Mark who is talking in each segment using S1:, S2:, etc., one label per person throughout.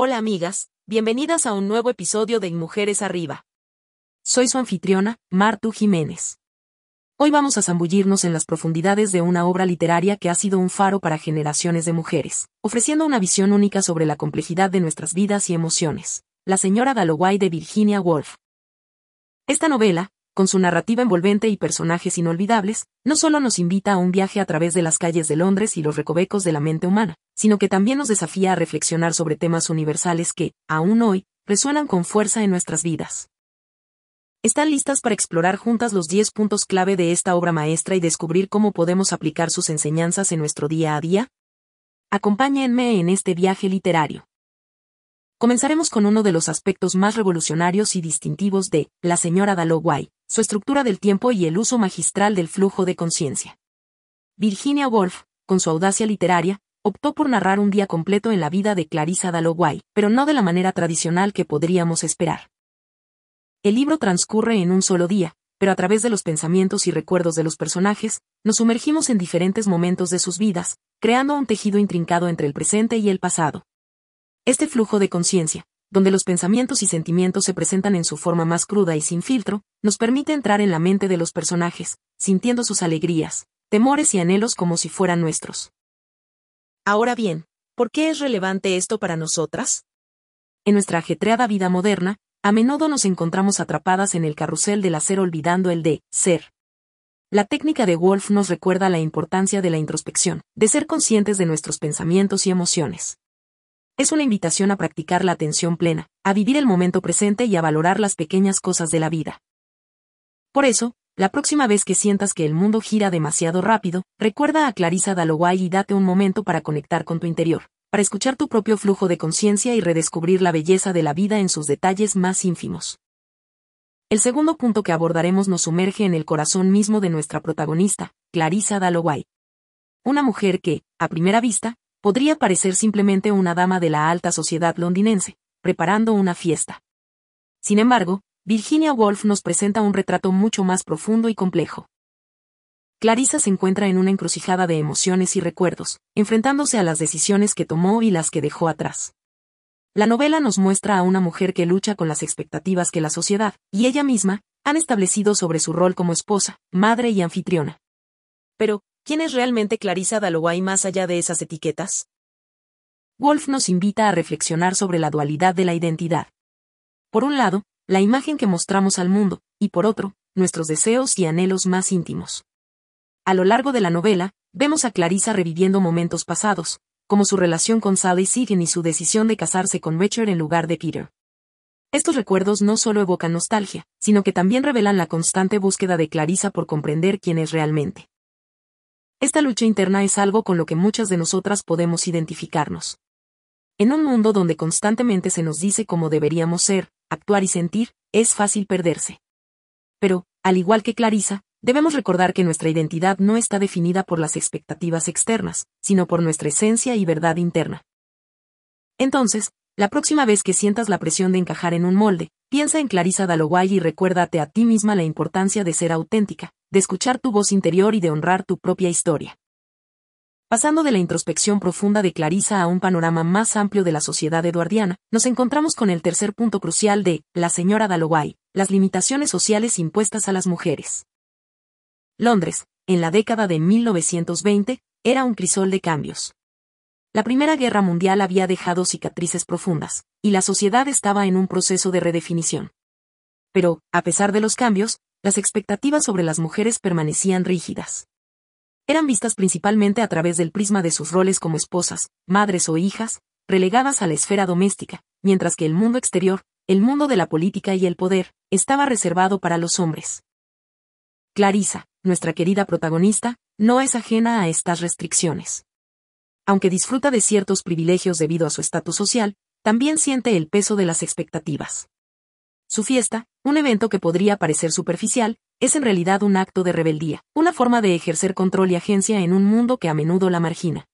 S1: Hola amigas, bienvenidas a un nuevo episodio de Mujeres Arriba. Soy su anfitriona, Martu Jiménez. Hoy vamos a zambullirnos en las profundidades de una obra literaria que ha sido un faro para generaciones de mujeres, ofreciendo una visión única sobre la complejidad de nuestras vidas y emociones. La señora Dalloway de Virginia Woolf. Esta novela, con su narrativa envolvente y personajes inolvidables, no solo nos invita a un viaje a través de las calles de Londres y los recovecos de la mente humana, sino que también nos desafía a reflexionar sobre temas universales que, aún hoy, resuenan con fuerza en nuestras vidas. ¿Están listas para explorar juntas los 10 puntos clave de esta obra maestra y descubrir cómo podemos aplicar sus enseñanzas en nuestro día a día? Acompáñenme en este viaje literario. Comenzaremos con uno de los aspectos más revolucionarios y distintivos de La señora Dalloway, su estructura del tiempo y el uso magistral del flujo de conciencia. Virginia Woolf, con su audacia literaria, optó por narrar un día completo en la vida de Clarissa Dalloway, pero no de la manera tradicional que podríamos esperar. El libro transcurre en un solo día, pero a través de los pensamientos y recuerdos de los personajes, nos sumergimos en diferentes momentos de sus vidas, creando un tejido intrincado entre el presente y el pasado. Este flujo de conciencia, donde los pensamientos y sentimientos se presentan en su forma más cruda y sin filtro, nos permite entrar en la mente de los personajes, sintiendo sus alegrías, temores y anhelos como si fueran nuestros. Ahora bien, ¿por qué es relevante esto para nosotras? En nuestra ajetreada vida moderna, a menudo nos encontramos atrapadas en el carrusel del hacer olvidando el de ser. La técnica de Wolf nos recuerda la importancia de la introspección, de ser conscientes de nuestros pensamientos y emociones es una invitación a practicar la atención plena, a vivir el momento presente y a valorar las pequeñas cosas de la vida. Por eso, la próxima vez que sientas que el mundo gira demasiado rápido, recuerda a Clarissa Dalloway y date un momento para conectar con tu interior, para escuchar tu propio flujo de conciencia y redescubrir la belleza de la vida en sus detalles más ínfimos. El segundo punto que abordaremos nos sumerge en el corazón mismo de nuestra protagonista, Clarissa Dalloway. Una mujer que, a primera vista, podría parecer simplemente una dama de la alta sociedad londinense, preparando una fiesta. Sin embargo, Virginia Woolf nos presenta un retrato mucho más profundo y complejo. Clarissa se encuentra en una encrucijada de emociones y recuerdos, enfrentándose a las decisiones que tomó y las que dejó atrás. La novela nos muestra a una mujer que lucha con las expectativas que la sociedad, y ella misma, han establecido sobre su rol como esposa, madre y anfitriona. Pero, ¿Quién es realmente Clarissa Dalloway más allá de esas etiquetas? Wolf nos invita a reflexionar sobre la dualidad de la identidad. Por un lado, la imagen que mostramos al mundo, y por otro, nuestros deseos y anhelos más íntimos. A lo largo de la novela, vemos a Clarissa reviviendo momentos pasados, como su relación con Sally Sigen y su decisión de casarse con Richard en lugar de Peter. Estos recuerdos no solo evocan nostalgia, sino que también revelan la constante búsqueda de Clarissa por comprender quién es realmente. Esta lucha interna es algo con lo que muchas de nosotras podemos identificarnos. En un mundo donde constantemente se nos dice cómo deberíamos ser, actuar y sentir, es fácil perderse. Pero, al igual que Clarisa, debemos recordar que nuestra identidad no está definida por las expectativas externas, sino por nuestra esencia y verdad interna. Entonces, la próxima vez que sientas la presión de encajar en un molde, piensa en Clarisa Dalloway y recuérdate a ti misma la importancia de ser auténtica, de escuchar tu voz interior y de honrar tu propia historia. Pasando de la introspección profunda de Clarisa a un panorama más amplio de la sociedad eduardiana, nos encontramos con el tercer punto crucial de La señora Dalloway, las limitaciones sociales impuestas a las mujeres. Londres, en la década de 1920, era un crisol de cambios. La Primera Guerra Mundial había dejado cicatrices profundas, y la sociedad estaba en un proceso de redefinición. Pero, a pesar de los cambios, las expectativas sobre las mujeres permanecían rígidas. Eran vistas principalmente a través del prisma de sus roles como esposas, madres o hijas, relegadas a la esfera doméstica, mientras que el mundo exterior, el mundo de la política y el poder, estaba reservado para los hombres. Clarisa, nuestra querida protagonista, no es ajena a estas restricciones. Aunque disfruta de ciertos privilegios debido a su estatus social, también siente el peso de las expectativas. Su fiesta, un evento que podría parecer superficial, es en realidad un acto de rebeldía, una forma de ejercer control y agencia en un mundo que a menudo la margina.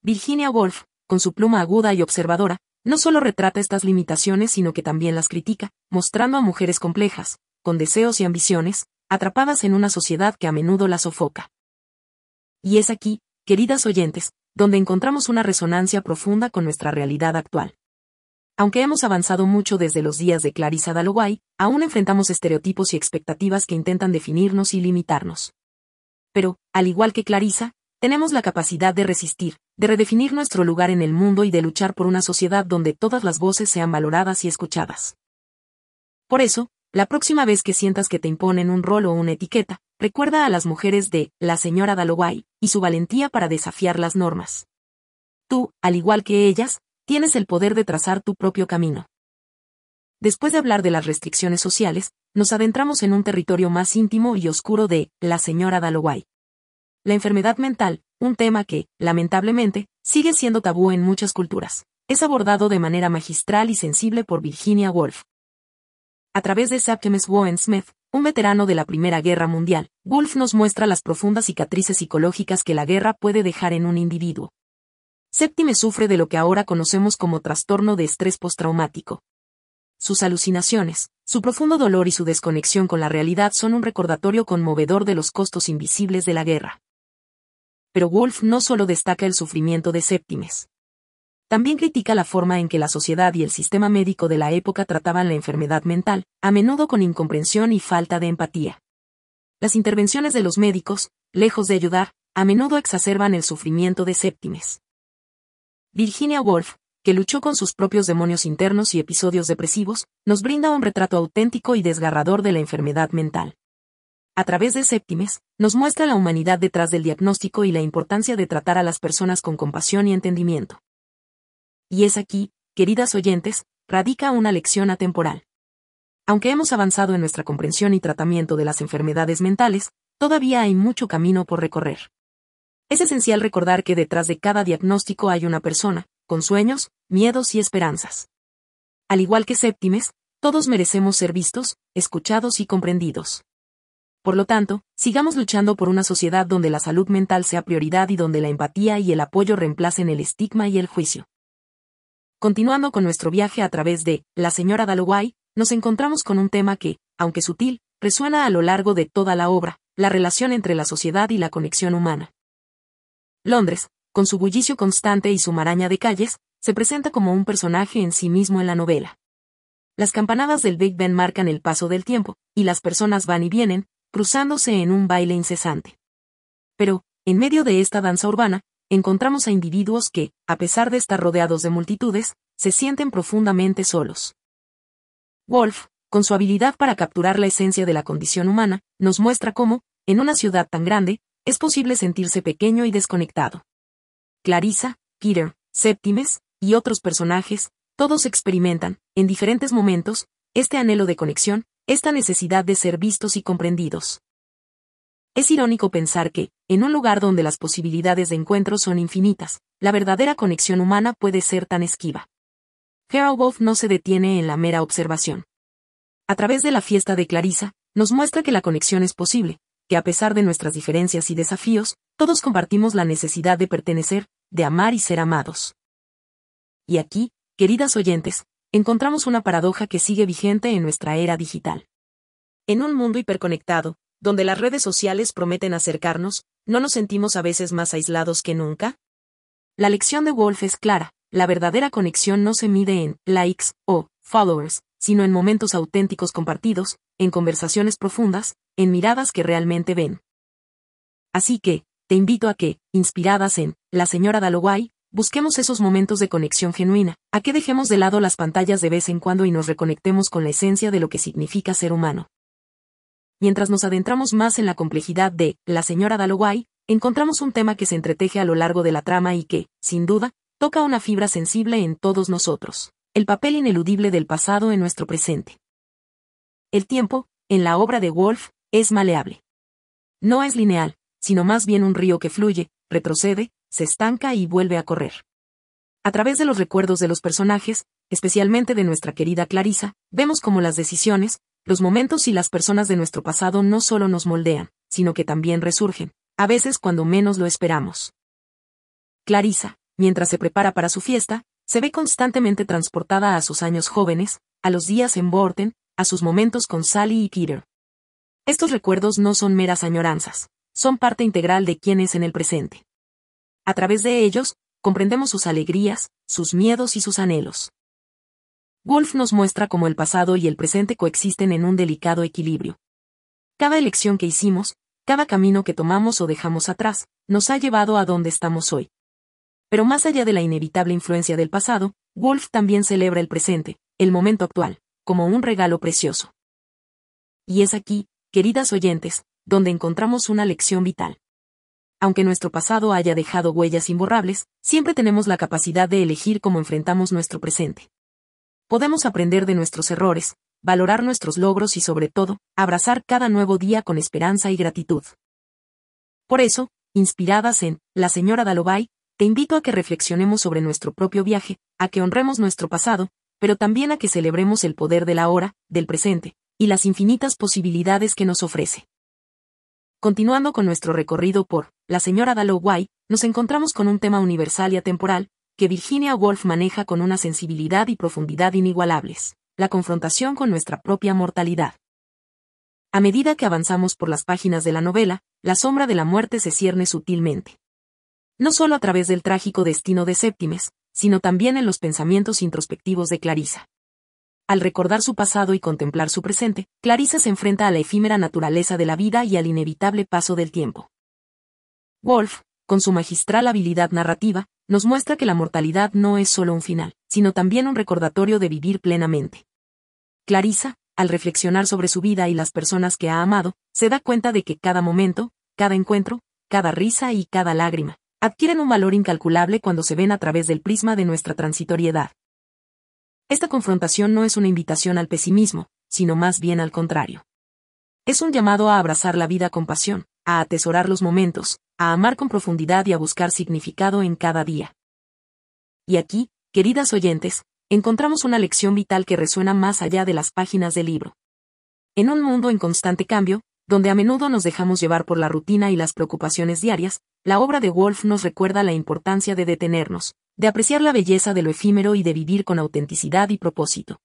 S1: Virginia Woolf, con su pluma aguda y observadora, no solo retrata estas limitaciones sino que también las critica, mostrando a mujeres complejas, con deseos y ambiciones, atrapadas en una sociedad que a menudo las sofoca. Y es aquí, queridas oyentes, donde encontramos una resonancia profunda con nuestra realidad actual. Aunque hemos avanzado mucho desde los días de Clarissa Dalloway, aún enfrentamos estereotipos y expectativas que intentan definirnos y limitarnos. Pero, al igual que Clarissa, tenemos la capacidad de resistir, de redefinir nuestro lugar en el mundo y de luchar por una sociedad donde todas las voces sean valoradas y escuchadas. Por eso, la próxima vez que sientas que te imponen un rol o una etiqueta, recuerda a las mujeres de la señora Dalloway y su valentía para desafiar las normas. Tú, al igual que ellas, tienes el poder de trazar tu propio camino. Después de hablar de las restricciones sociales, nos adentramos en un territorio más íntimo y oscuro de la señora Dalloway. La enfermedad mental, un tema que, lamentablemente, sigue siendo tabú en muchas culturas, es abordado de manera magistral y sensible por Virginia Woolf. A través de Septimus Woven Smith, un veterano de la Primera Guerra Mundial, Woolf nos muestra las profundas cicatrices psicológicas que la guerra puede dejar en un individuo. Septimus sufre de lo que ahora conocemos como trastorno de estrés postraumático. Sus alucinaciones, su profundo dolor y su desconexión con la realidad son un recordatorio conmovedor de los costos invisibles de la guerra. Pero Wolf no solo destaca el sufrimiento de Septimes. También critica la forma en que la sociedad y el sistema médico de la época trataban la enfermedad mental, a menudo con incomprensión y falta de empatía. Las intervenciones de los médicos, lejos de ayudar, a menudo exacerban el sufrimiento de Septimes. Virginia Woolf, que luchó con sus propios demonios internos y episodios depresivos, nos brinda un retrato auténtico y desgarrador de la enfermedad mental. A través de Séptimes, nos muestra la humanidad detrás del diagnóstico y la importancia de tratar a las personas con compasión y entendimiento. Y es aquí, queridas oyentes, radica una lección atemporal. Aunque hemos avanzado en nuestra comprensión y tratamiento de las enfermedades mentales, todavía hay mucho camino por recorrer. Es esencial recordar que detrás de cada diagnóstico hay una persona, con sueños, miedos y esperanzas. Al igual que Séptimes, todos merecemos ser vistos, escuchados y comprendidos. Por lo tanto, sigamos luchando por una sociedad donde la salud mental sea prioridad y donde la empatía y el apoyo reemplacen el estigma y el juicio. Continuando con nuestro viaje a través de La señora Dalloway, nos encontramos con un tema que, aunque sutil, resuena a lo largo de toda la obra, la relación entre la sociedad y la conexión humana. Londres, con su bullicio constante y su maraña de calles, se presenta como un personaje en sí mismo en la novela. Las campanadas del Big Ben marcan el paso del tiempo, y las personas van y vienen, cruzándose en un baile incesante. Pero, en medio de esta danza urbana, encontramos a individuos que, a pesar de estar rodeados de multitudes, se sienten profundamente solos. Wolf, con su habilidad para capturar la esencia de la condición humana, nos muestra cómo, en una ciudad tan grande, es posible sentirse pequeño y desconectado. Clarissa, Peter, Septimes, y otros personajes, todos experimentan, en diferentes momentos, este anhelo de conexión, esta necesidad de ser vistos y comprendidos. Es irónico pensar que, en un lugar donde las posibilidades de encuentro son infinitas, la verdadera conexión humana puede ser tan esquiva. Harold Wolf no se detiene en la mera observación. A través de la fiesta de Clarissa, nos muestra que la conexión es posible, que a pesar de nuestras diferencias y desafíos, todos compartimos la necesidad de pertenecer, de amar y ser amados. Y aquí, queridas oyentes, encontramos una paradoja que sigue vigente en nuestra era digital. En un mundo hiperconectado, donde las redes sociales prometen acercarnos, ¿no nos sentimos a veces más aislados que nunca? La lección de Wolf es clara, la verdadera conexión no se mide en likes o followers, sino en momentos auténticos compartidos, en conversaciones profundas, en miradas que realmente ven. Así que, te invito a que, inspiradas en La señora Dalloway, busquemos esos momentos de conexión genuina, a que dejemos de lado las pantallas de vez en cuando y nos reconectemos con la esencia de lo que significa ser humano. Mientras nos adentramos más en la complejidad de La señora Dalloway, encontramos un tema que se entreteje a lo largo de la trama y que, sin duda, toca una fibra sensible en todos nosotros, el papel ineludible del pasado en nuestro presente. El tiempo, en la obra de Wolf, es maleable. No es lineal, sino más bien un río que fluye, retrocede, se estanca y vuelve a correr. A través de los recuerdos de los personajes, especialmente de nuestra querida Clarisa, vemos cómo las decisiones, los momentos y las personas de nuestro pasado no solo nos moldean, sino que también resurgen, a veces cuando menos lo esperamos. Clarisa, mientras se prepara para su fiesta, se ve constantemente transportada a sus años jóvenes, a los días en Borten, a sus momentos con Sally y Peter. Estos recuerdos no son meras añoranzas, son parte integral de quién es en el presente. A través de ellos, comprendemos sus alegrías, sus miedos y sus anhelos. Wolf nos muestra cómo el pasado y el presente coexisten en un delicado equilibrio. Cada elección que hicimos, cada camino que tomamos o dejamos atrás, nos ha llevado a donde estamos hoy. Pero más allá de la inevitable influencia del pasado, Wolf también celebra el presente, el momento actual, como un regalo precioso. Y es aquí, queridas oyentes, donde encontramos una lección vital. Aunque nuestro pasado haya dejado huellas imborrables, siempre tenemos la capacidad de elegir cómo enfrentamos nuestro presente. Podemos aprender de nuestros errores, valorar nuestros logros y sobre todo, abrazar cada nuevo día con esperanza y gratitud. Por eso, inspiradas en La señora Dalobai, te invito a que reflexionemos sobre nuestro propio viaje, a que honremos nuestro pasado, pero también a que celebremos el poder de la hora, del presente, y las infinitas posibilidades que nos ofrece. Continuando con nuestro recorrido por La señora Dalloway, nos encontramos con un tema universal y atemporal, que Virginia Woolf maneja con una sensibilidad y profundidad inigualables, la confrontación con nuestra propia mortalidad. A medida que avanzamos por las páginas de la novela, la sombra de la muerte se cierne sutilmente. No solo a través del trágico destino de Séptimes, sino también en los pensamientos introspectivos de Clarisa. Al recordar su pasado y contemplar su presente, Clarisa se enfrenta a la efímera naturaleza de la vida y al inevitable paso del tiempo. Wolf, con su magistral habilidad narrativa, nos muestra que la mortalidad no es solo un final, sino también un recordatorio de vivir plenamente. Clarisa, al reflexionar sobre su vida y las personas que ha amado, se da cuenta de que cada momento, cada encuentro, cada risa y cada lágrima, adquieren un valor incalculable cuando se ven a través del prisma de nuestra transitoriedad. Esta confrontación no es una invitación al pesimismo, sino más bien al contrario. Es un llamado a abrazar la vida con pasión, a atesorar los momentos, a amar con profundidad y a buscar significado en cada día. Y aquí, queridas oyentes, encontramos una lección vital que resuena más allá de las páginas del libro. En un mundo en constante cambio, donde a menudo nos dejamos llevar por la rutina y las preocupaciones diarias, la obra de Wolf nos recuerda la importancia de detenernos, de apreciar la belleza de lo efímero y de vivir con autenticidad y propósito.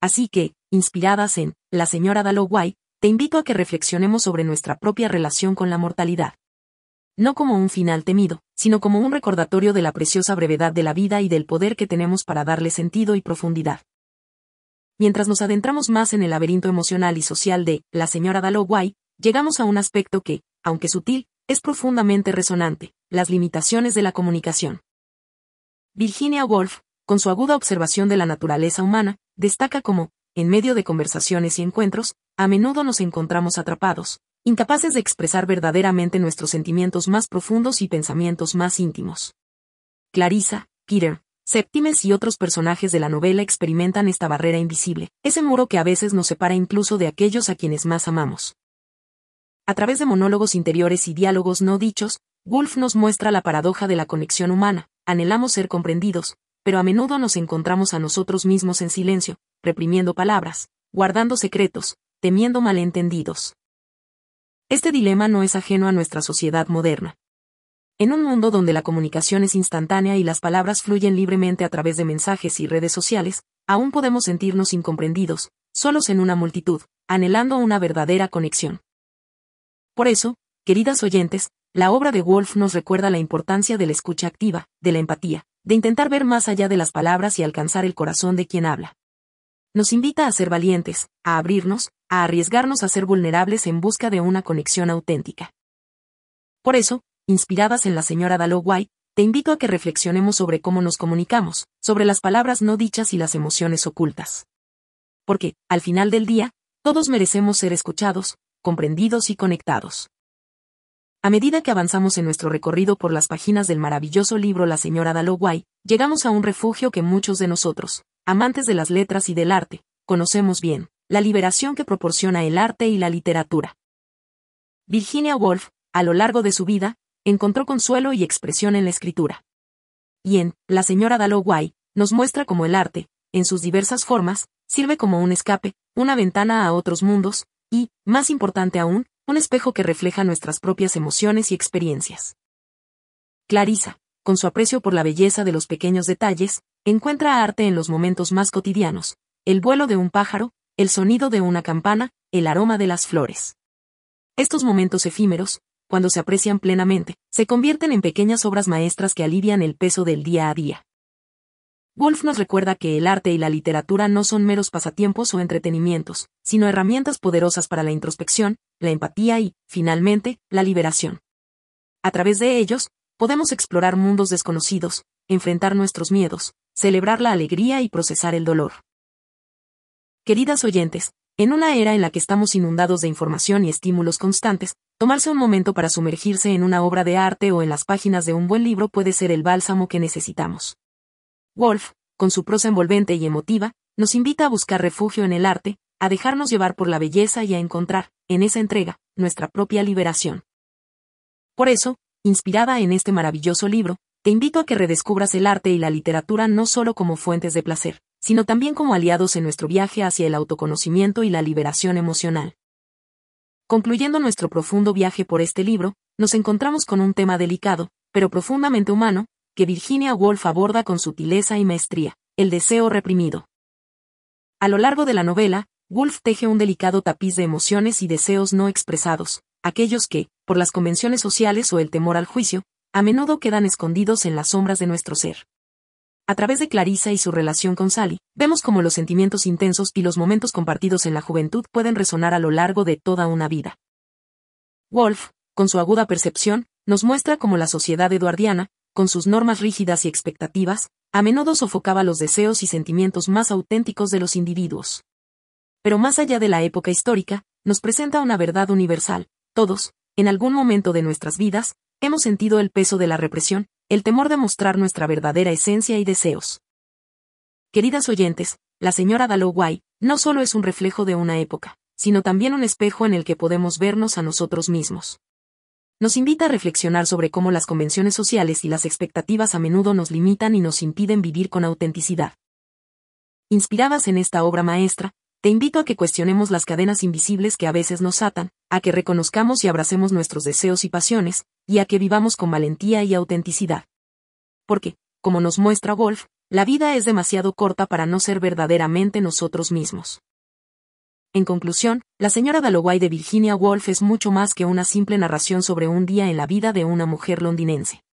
S1: Así que, inspiradas en La señora Dalloway, te invito a que reflexionemos sobre nuestra propia relación con la mortalidad. No como un final temido, sino como un recordatorio de la preciosa brevedad de la vida y del poder que tenemos para darle sentido y profundidad. Mientras nos adentramos más en el laberinto emocional y social de La señora Dalloway, llegamos a un aspecto que, aunque sutil, es profundamente resonante, las limitaciones de la comunicación. Virginia Woolf, con su aguda observación de la naturaleza humana, destaca como, en medio de conversaciones y encuentros, a menudo nos encontramos atrapados, incapaces de expresar verdaderamente nuestros sentimientos más profundos y pensamientos más íntimos. Clarissa, Peter, Septimes y otros personajes de la novela experimentan esta barrera invisible, ese muro que a veces nos separa incluso de aquellos a quienes más amamos. A través de monólogos interiores y diálogos no dichos, Wolf nos muestra la paradoja de la conexión humana, anhelamos ser comprendidos, pero a menudo nos encontramos a nosotros mismos en silencio, reprimiendo palabras, guardando secretos, temiendo malentendidos. Este dilema no es ajeno a nuestra sociedad moderna. En un mundo donde la comunicación es instantánea y las palabras fluyen libremente a través de mensajes y redes sociales, aún podemos sentirnos incomprendidos, solos en una multitud, anhelando una verdadera conexión. Por eso, queridas oyentes, la obra de Wolf nos recuerda la importancia de la escucha activa, de la empatía, de intentar ver más allá de las palabras y alcanzar el corazón de quien habla. Nos invita a ser valientes, a abrirnos, a arriesgarnos a ser vulnerables en busca de una conexión auténtica. Por eso, inspiradas en la señora Dalloway, te invito a que reflexionemos sobre cómo nos comunicamos, sobre las palabras no dichas y las emociones ocultas. Porque, al final del día, todos merecemos ser escuchados, comprendidos y conectados. A medida que avanzamos en nuestro recorrido por las páginas del maravilloso libro La señora Dalloway, llegamos a un refugio que muchos de nosotros, amantes de las letras y del arte, conocemos bien, la liberación que proporciona el arte y la literatura. Virginia Woolf, a lo largo de su vida, encontró consuelo y expresión en la escritura. Y en La señora Dalloway, nos muestra cómo el arte, en sus diversas formas, sirve como un escape, una ventana a otros mundos, y, más importante aún, un espejo que refleja nuestras propias emociones y experiencias. Clarisa, con su aprecio por la belleza de los pequeños detalles, encuentra arte en los momentos más cotidianos, el vuelo de un pájaro, el sonido de una campana, el aroma de las flores. Estos momentos efímeros, cuando se aprecian plenamente, se convierten en pequeñas obras maestras que alivian el peso del día a día. Wolf nos recuerda que el arte y la literatura no son meros pasatiempos o entretenimientos, sino herramientas poderosas para la introspección, la empatía y, finalmente, la liberación. A través de ellos, podemos explorar mundos desconocidos, enfrentar nuestros miedos, celebrar la alegría y procesar el dolor. Queridas oyentes, en una era en la que estamos inundados de información y estímulos constantes, tomarse un momento para sumergirse en una obra de arte o en las páginas de un buen libro puede ser el bálsamo que necesitamos. Wolf, con su prosa envolvente y emotiva, nos invita a buscar refugio en el arte, a dejarnos llevar por la belleza y a encontrar, en esa entrega, nuestra propia liberación. Por eso, inspirada en este maravilloso libro, te invito a que redescubras el arte y la literatura no solo como fuentes de placer, sino también como aliados en nuestro viaje hacia el autoconocimiento y la liberación emocional. Concluyendo nuestro profundo viaje por este libro, nos encontramos con un tema delicado, pero profundamente humano, que Virginia Woolf aborda con sutileza y maestría, el deseo reprimido. A lo largo de la novela, Woolf teje un delicado tapiz de emociones y deseos no expresados, aquellos que, por las convenciones sociales o el temor al juicio, a menudo quedan escondidos en las sombras de nuestro ser. A través de Clarissa y su relación con Sally, vemos cómo los sentimientos intensos y los momentos compartidos en la juventud pueden resonar a lo largo de toda una vida. Wolf, con su aguda percepción, nos muestra cómo la sociedad eduardiana, con sus normas rígidas y expectativas, a menudo sofocaba los deseos y sentimientos más auténticos de los individuos. Pero más allá de la época histórica, nos presenta una verdad universal. Todos, en algún momento de nuestras vidas, hemos sentido el peso de la represión, el temor de mostrar nuestra verdadera esencia y deseos. Queridas oyentes, la señora Dalloway no solo es un reflejo de una época, sino también un espejo en el que podemos vernos a nosotros mismos nos invita a reflexionar sobre cómo las convenciones sociales y las expectativas a menudo nos limitan y nos impiden vivir con autenticidad. Inspiradas en esta obra maestra, te invito a que cuestionemos las cadenas invisibles que a veces nos atan, a que reconozcamos y abracemos nuestros deseos y pasiones, y a que vivamos con valentía y autenticidad. Porque, como nos muestra Wolf, la vida es demasiado corta para no ser verdaderamente nosotros mismos. En conclusión, La señora Dalloway de Virginia Woolf es mucho más que una simple narración sobre un día en la vida de una mujer londinense.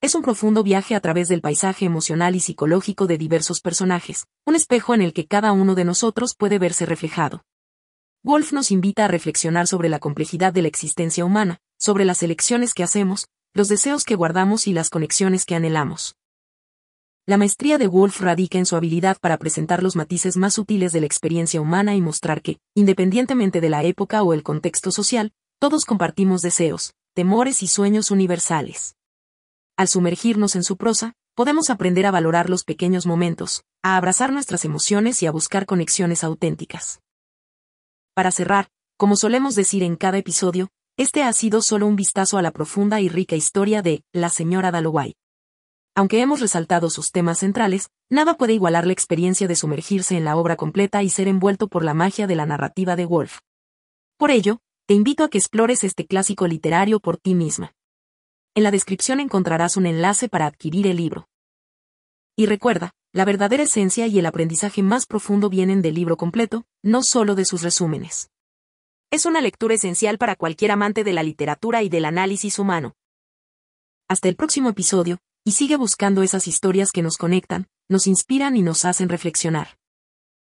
S1: Es un profundo viaje a través del paisaje emocional y psicológico de diversos personajes, un espejo en el que cada uno de nosotros puede verse reflejado. Wolf nos invita a reflexionar sobre la complejidad de la existencia humana, sobre las elecciones que hacemos, los deseos que guardamos y las conexiones que anhelamos. La maestría de Wolf radica en su habilidad para presentar los matices más sutiles de la experiencia humana y mostrar que, independientemente de la época o el contexto social, todos compartimos deseos, temores y sueños universales. Al sumergirnos en su prosa, podemos aprender a valorar los pequeños momentos, a abrazar nuestras emociones y a buscar conexiones auténticas. Para cerrar, como solemos decir en cada episodio, este ha sido solo un vistazo a la profunda y rica historia de la señora Dalloway. Aunque hemos resaltado sus temas centrales, nada puede igualar la experiencia de sumergirse en la obra completa y ser envuelto por la magia de la narrativa de Wolf. Por ello, te invito a que explores este clásico literario por ti misma. En la descripción encontrarás un enlace para adquirir el libro. Y recuerda, la verdadera esencia y el aprendizaje más profundo vienen del libro completo, no solo de sus resúmenes. Es una lectura esencial para cualquier amante de la literatura y del análisis humano. Hasta el próximo episodio, y sigue buscando esas historias que nos conectan, nos inspiran y nos hacen reflexionar.